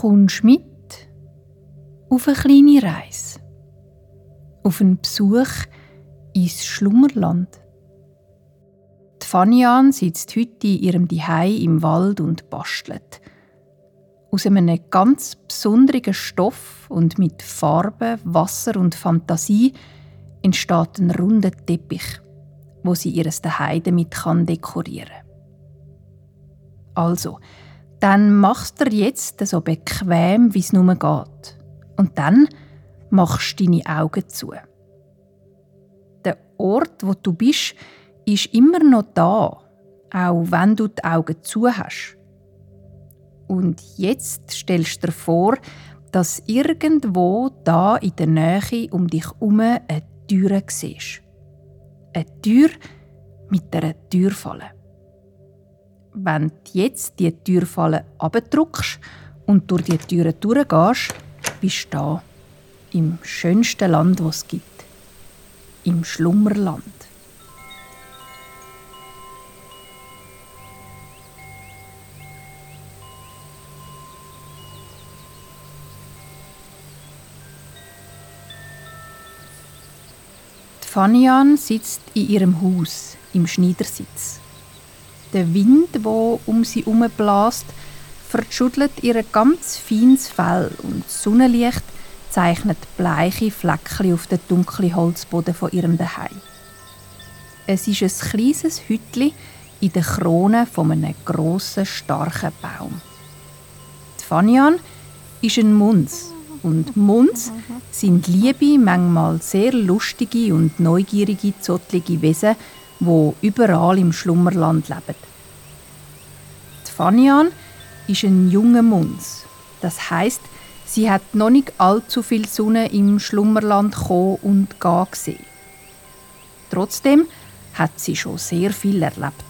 kommst mit auf eine kleine Reise, auf einen Besuch ins Schlummerland. Die Fanian sitzt heute in ihrem Dihei im Wald und bastelt. Aus einem ganz besonderen Stoff und mit Farbe, Wasser und Fantasie entsteht ein runder Teppich, wo sie ihres Dihei damit kann. Also, dann machst du jetzt so bequem, wie es nur geht. Und dann machst du deine Augen zu. Der Ort, wo du bist, ist immer noch da, auch wenn du die Augen zu hast. Und jetzt stellst du dir vor, dass irgendwo da in der Nähe um dich herum eine Tür siehst. Eine Tür mit einer Türfalle. Wenn du jetzt die Türfalle abdruckst und durch die Türe durchgehst, bist du da, im schönsten Land, das es gibt. Im Schlummerland. Fanian sitzt in ihrem Haus im Schneidersitz. Der Wind, der um sie herum bläst, verschüttelt ihr ganz feines Fell und das Sonnenlicht zeichnet bleiche Fleckchen auf den dunklen Holzboden von ihrem Daheim. Es ist ein kleines Hütli in der Krone von einem grossen, starken Baum. Die Fanian ist ein Munz und Munz sind liebe, manchmal sehr lustige und neugierige, zottlige Wesen, wo überall im Schlummerland leben. Die Fanian ist ein junger Munz. Das heißt, sie hat noch nicht allzu viel Sonne im Schlummerland kommen und gehen gesehen. Trotzdem hat sie schon sehr viel erlebt.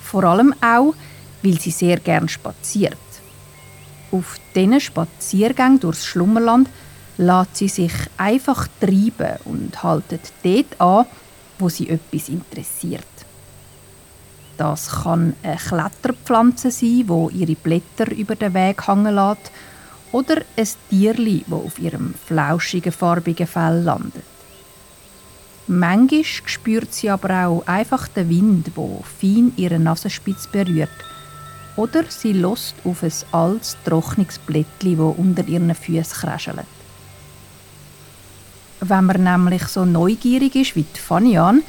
Vor allem auch, weil sie sehr gern spaziert. Auf diesen Spaziergängen durchs Schlummerland lässt sie sich einfach treiben und haltet dort an, wo sie etwas interessiert. Das kann eine Kletterpflanze sein, wo ihre Blätter über den Weg hängen lässt, oder ein Tierli, wo auf ihrem flauschigen, farbigen Fell landet. Manchmal spürt sie aber auch einfach den Wind, wo fein ihre Nasenspitze berührt. Oder sie lost auf ein altes, trockenes Blättli, wo unter ihren Füßen kräschelt. Wenn man nämlich so neugierig ist wie die Fanian,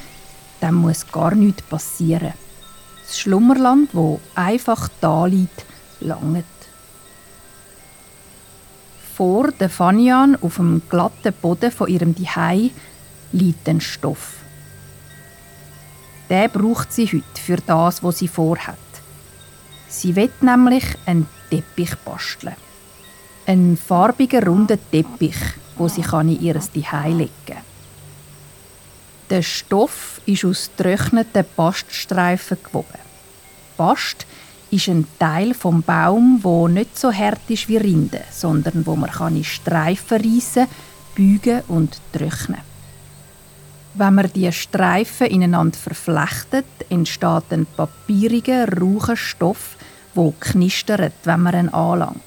dann muss gar nichts passieren. Das Schlummerland, wo einfach da liegt, langt. Vor der Fanian auf dem glatten Boden von ihrem Dihei liegt ein Stoff. Der braucht sie heute für das, was sie vorhat. Sie wird nämlich einen Teppich basteln. Einen farbigen, runden Teppich, wo sie kann in ihr Zuhause legen kann. Der Stoff ist aus getrockneten Baststreifen gewoben. Bast ist ein Teil vom Baum, wo nicht so hart ist wie Rinde, sondern wo man kann in Streifen reissen, bügen und trocknen. Wenn man die Streifen ineinander verflechtet, entsteht ein papieriger, raucher Stoff, wo knistert, wenn man ihn anlangt.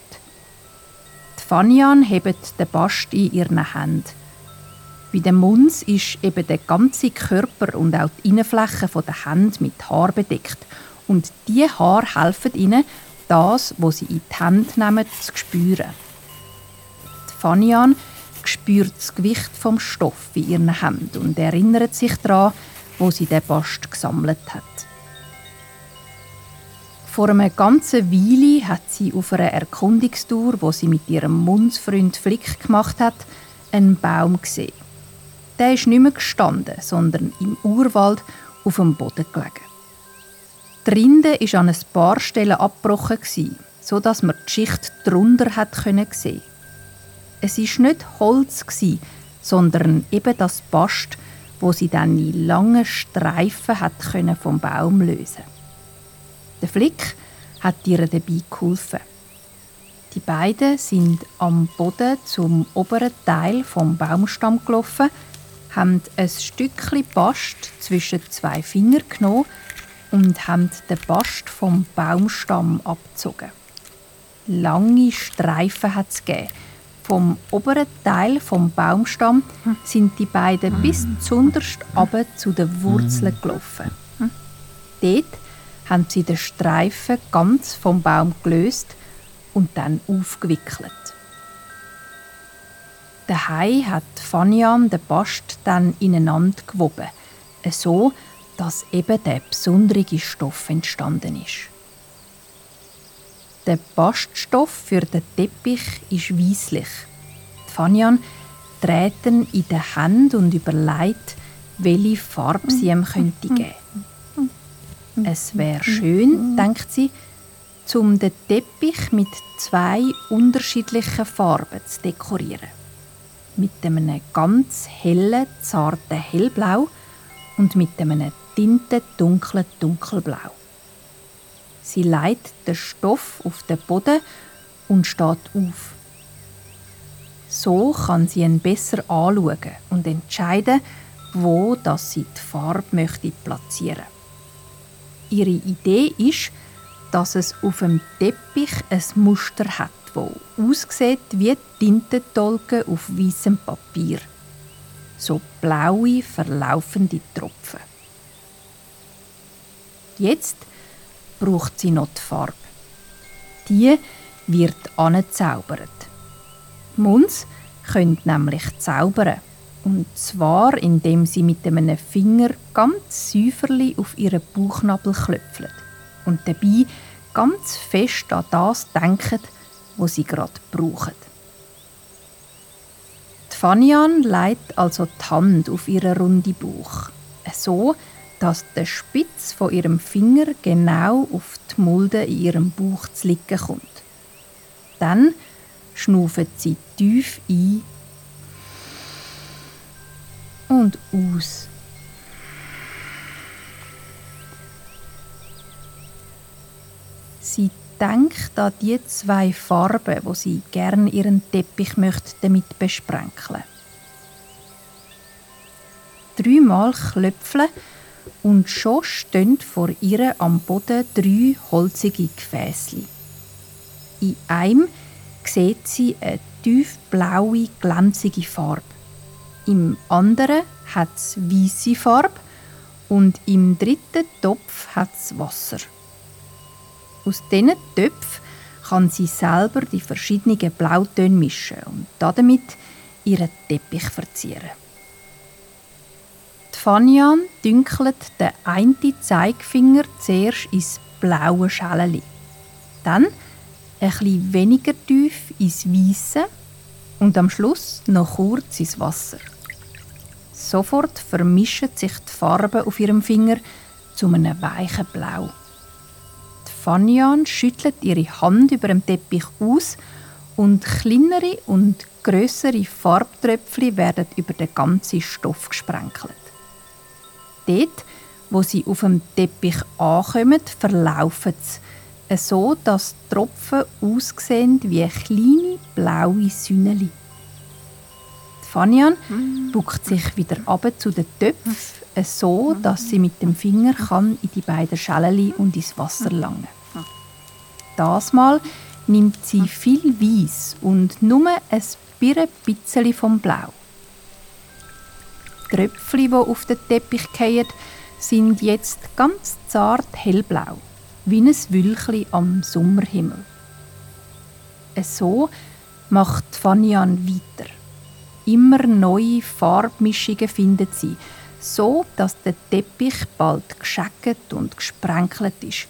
Fanian hebt den Bast in ihren Händen. Bei dem Muns ist eben der ganze Körper und auch die Innenfläche der Hände mit Haar bedeckt. Und die Haar helfen ihnen, das, was sie in die Hände nehmen, zu spüren. Die Fanian spürt das Gewicht vom Stoff in ihren Händen und erinnert sich daran, wo sie den Bast gesammelt hat. Vor einer ganzen Weile hat sie auf einer Erkundungstour, wo sie mit ihrem Mundsfreund Flick gemacht hat, einen Baum gesehen. Der ist nicht mehr gestanden, sondern im Urwald auf dem Boden gelegen. Die Rinde war an ein paar Stellen abgebrochen, so dass man die Schicht drunter hat sehen Es war nicht Holz, sondern eben das Bast, wo sie dann in langen Streifen vom Baum lösen konnte. Der Flick hat ihr dabei geholfen. Die beiden sind am Boden zum oberen Teil vom Baumstamm gelaufen, haben ein Stückchen Bast zwischen zwei Finger genommen und haben den Bast vom Baumstamm abgezogen. Lange Streifen hat es gegeben. Vom oberen Teil vom Baumstamm sind die beiden bis zunderst aber zu den Wurzeln gelaufen. Dort haben sie den Streifen ganz vom Baum gelöst und dann aufgewickelt. Daheim hat Fanian den Bast dann ineinander gewoben, so dass eben der besondere Stoff entstanden ist. Der Baststoff für den Teppich ist weisslich. Fanian dreht ihn in den Händen und überlegt, welche Farbe sie ihm könnte geben. Es wäre schön, denkt sie, um den Teppich mit zwei unterschiedlichen Farben zu dekorieren mit einem ganz hellen, zarten Hellblau und mit einem tinte dunklen Dunkelblau. Sie legt den Stoff auf den Boden und steht auf. So kann sie ihn besser anschauen und entscheiden, wo das sie die Farbe möchte platzieren. Ihre Idee ist, dass es auf dem Teppich ein Muster hat wo aussieht wie Tintentolken auf weißem Papier. So blaue, verlaufende Tropfen. Jetzt braucht sie noch die Farbe. Die wird angezaubert. Muns können nämlich zaubern. Und zwar, indem sie mit einem Finger ganz säuferlich auf ihren Bauchnabel klöpfen und dabei ganz fest an das denken, wo sie gerade brauchen. Die Fanian legt also die Hand auf ihren runden Bauch, so dass der Spitz von ihrem Finger genau auf die Mulde in ihrem Bauch zu liegen kommt. Dann schnauft sie tief ein und aus. Sie denkt an die zwei Farben, wo sie gern ihren Teppich möchte damit besprenkeln. Dreimal klöpfeln und schon stehen vor ihr am Boden drei holzige Gefäßli. In einem sieht sie eine tiefblaue, glänzige Farbe. Im anderen hat es weiße Farbe und im dritten Topf hat es Wasser. Aus diesen Töpfen kann sie selber die verschiedenen Blautöne mischen und damit ihren Teppich verzieren. Die Fanian dünkelt den einen Zeigefinger zuerst ins blaue Schäleli, dann bisschen weniger tief ins Weiße und am Schluss noch kurz ins Wasser. Sofort vermischen sich die Farben auf ihrem Finger zu einem weichen Blau. Fanian schüttelt ihre Hand über dem Teppich aus und kleinere und größere Farbtröpfchen werden über den ganzen Stoff gesprenkelt. Dort, wo sie auf dem Teppich ankommen, verlaufen sie, so dass die Tropfen aussehen wie kleine blaue Sünneli. Fanian buckt sich wieder ab zu den Töpfen, so dass sie mit dem Finger kann in die beiden Schäleli und ins Wasser langen. Das Mal nimmt sie viel Weiß und nur ein bisschen vom Blau. Die Tröpfchen, die auf den Teppich fallen, sind jetzt ganz zart hellblau, wie ein Wülchli am Sommerhimmel. So macht Fanian weiter. Immer neue Farbmischungen findet sie, so dass der Teppich bald gescheckt und gesprenkelt ist,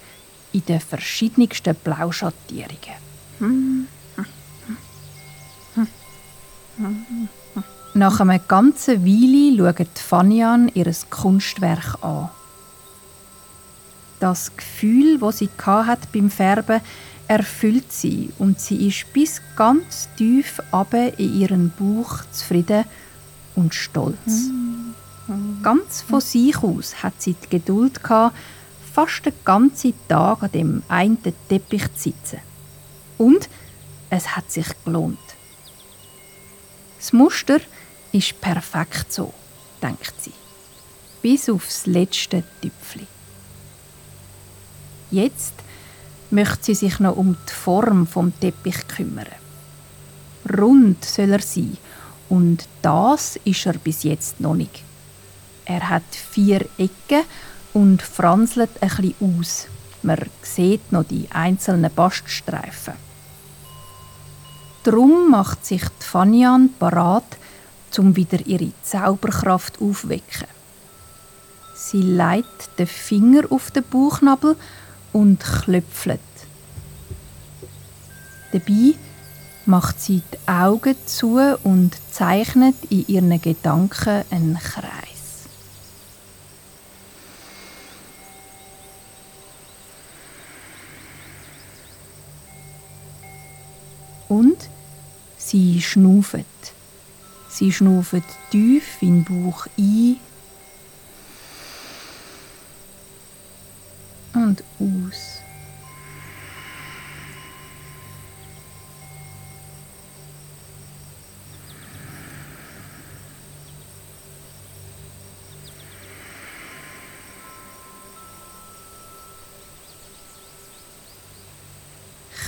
in den verschiedensten Blauschattierungen. Nach einer ganzen Weile schaut Fanian ihr Kunstwerk an. Das Gefühl, das sie beim Färben, erfüllt sie und sie ist bis ganz tief abe in ihren Bauch zufrieden und stolz. Ganz von sich aus hat sie die Geduld gehabt, fast den ganzen Tag an dem einen Teppich zu sitzen. Und es hat sich gelohnt. Das Muster ist perfekt so, denkt sie. Bis aufs letzte Tüpfli. Jetzt möchte sie sich noch um die Form vom Teppich kümmern. Rund soll er sein und das ist er bis jetzt noch nicht. Er hat vier Ecken und franzelt bisschen aus. Man sieht noch die einzelnen Baststreifen. Drum macht sich die Fanian parat, um wieder ihre Zauberkraft aufwecken. Sie legt den Finger auf den Bauchnabel und klöpfelt. Dabei macht sie die Augen zu und zeichnet in ihren Gedanken einen Kreis. Und sie schnauft. Sie schnauft tief in den Bauch ein aus.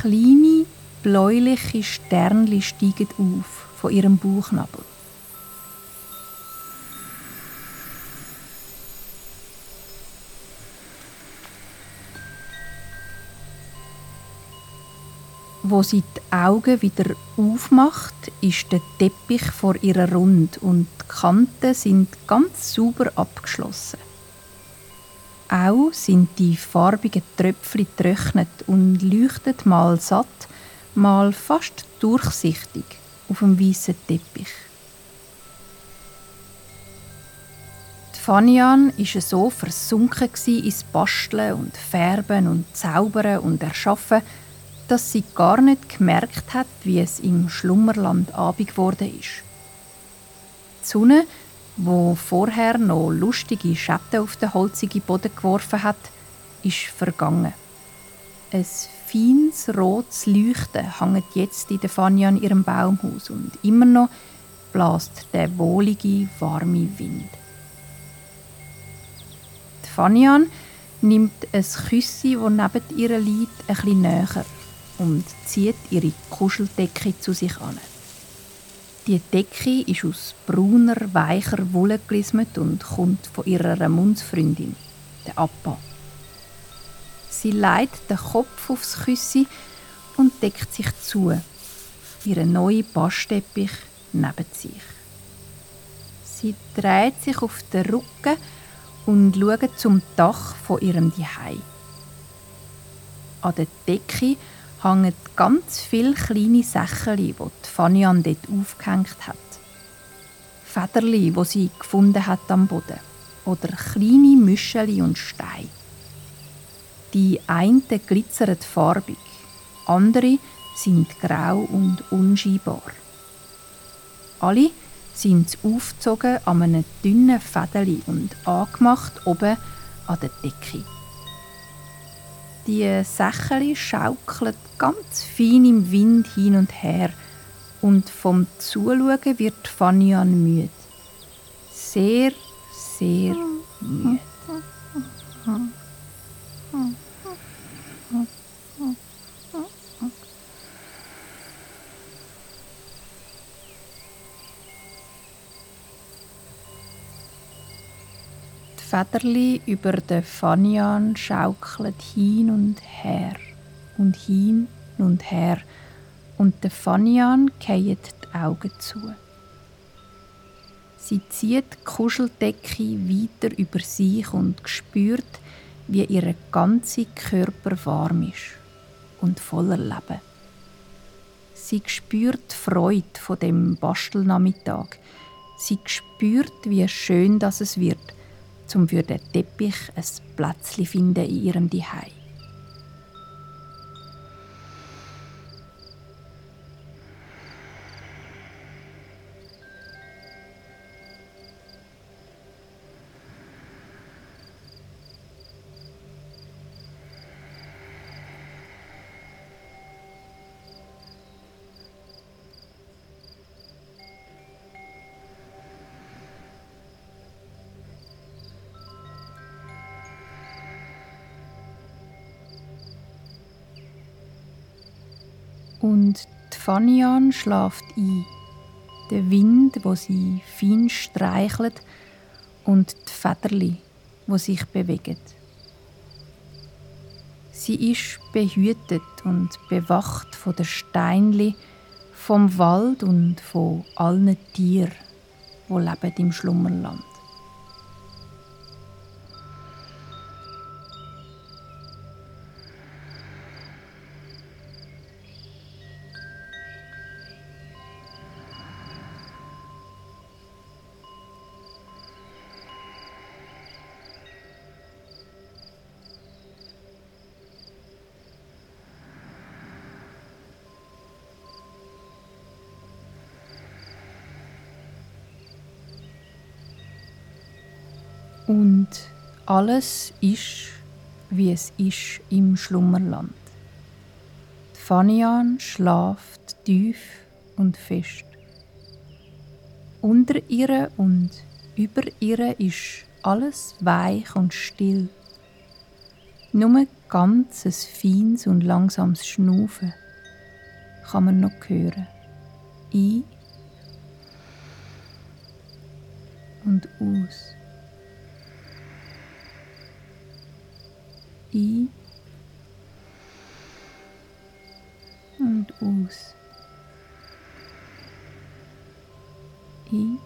Kleine, bläuliche Sternli steigen auf von ihrem Bauchnabel. Wo sie die Augen wieder aufmacht, ist der Teppich vor ihrer rund und die Kanten sind ganz sauber abgeschlossen. Auch sind die farbigen Tröpfchen getrocknet und leuchten mal satt, mal fast durchsichtig auf dem weißen Teppich. Fanian war so versunken ins Basteln und Färben und Zaubern und Erschaffen, dass sie gar nicht gemerkt hat, wie es im Schlummerland Abend geworden ist. Die Sonne wo vorher noch lustige Schatten auf den holzigen Boden geworfen hat, ist vergangen. Ein feines rotes Leuchten hängt jetzt in der Fania an ihrem Baumhaus und immer noch bläst der wohlige, warme Wind. Die Fanian nimmt ein Küssi, das neben ihr liegt, ein bisschen näher und zieht ihre Kuscheldecke zu sich an. Die Decke ist aus brauner, weicher Wolle gelismet und kommt von ihrer Mundsfreundin, der Appa. Sie legt den Kopf aufs Küssi und deckt sich zu, ihren neuen Bastteppich neben sich. Sie dreht sich auf den Rücken und schaut zum Dach von ihrem Zuhause. An der Decke hängen ganz viele kleine Sachen, die Fanian dort aufgehängt hat. Federli, die sie gefunden hat am Boden. Oder kleine Müscheli und Steine. Die einen glitzern farbig, andere sind grau und unscheinbar. Alle sind aufgezogen an einem dünnen Fädeli und angemacht oben an der Decke. Die Sächeli schaukelt ganz fein im Wind hin und her und vom Zuschauen wird Fanian müde. Sehr, sehr müde. Federli über den Fanian schaukelt hin und her und hin und her und der Fanian keiet die Augen zu. Sie zieht die Kuscheldecke weiter über sich und spürt, wie ihr ganzer Körper warm ist und voller Leben. Sie spürt die Freude von dem Bastelnachmittag. Sie spürt, wie schön das es wird – um für den Teppich ein Plätzchen finden in ihrem Zuhause. Und die Fanian schlaft ein. Der Wind, wo sie fein streichelt und die Federli, wo sich bewegen. Sie ist behütet und bewacht von der Steinli, vom Wald und von allen Tieren, wo leben im Schlummerland. Und alles ist, wie es ist im Schlummerland. Fanian schlaft tief und fest. Unter ihr und über ihr ist alles weich und still. Nur ganz ein feines und langsames Schnaufen kann man noch hören. Ein und aus. I und aus. I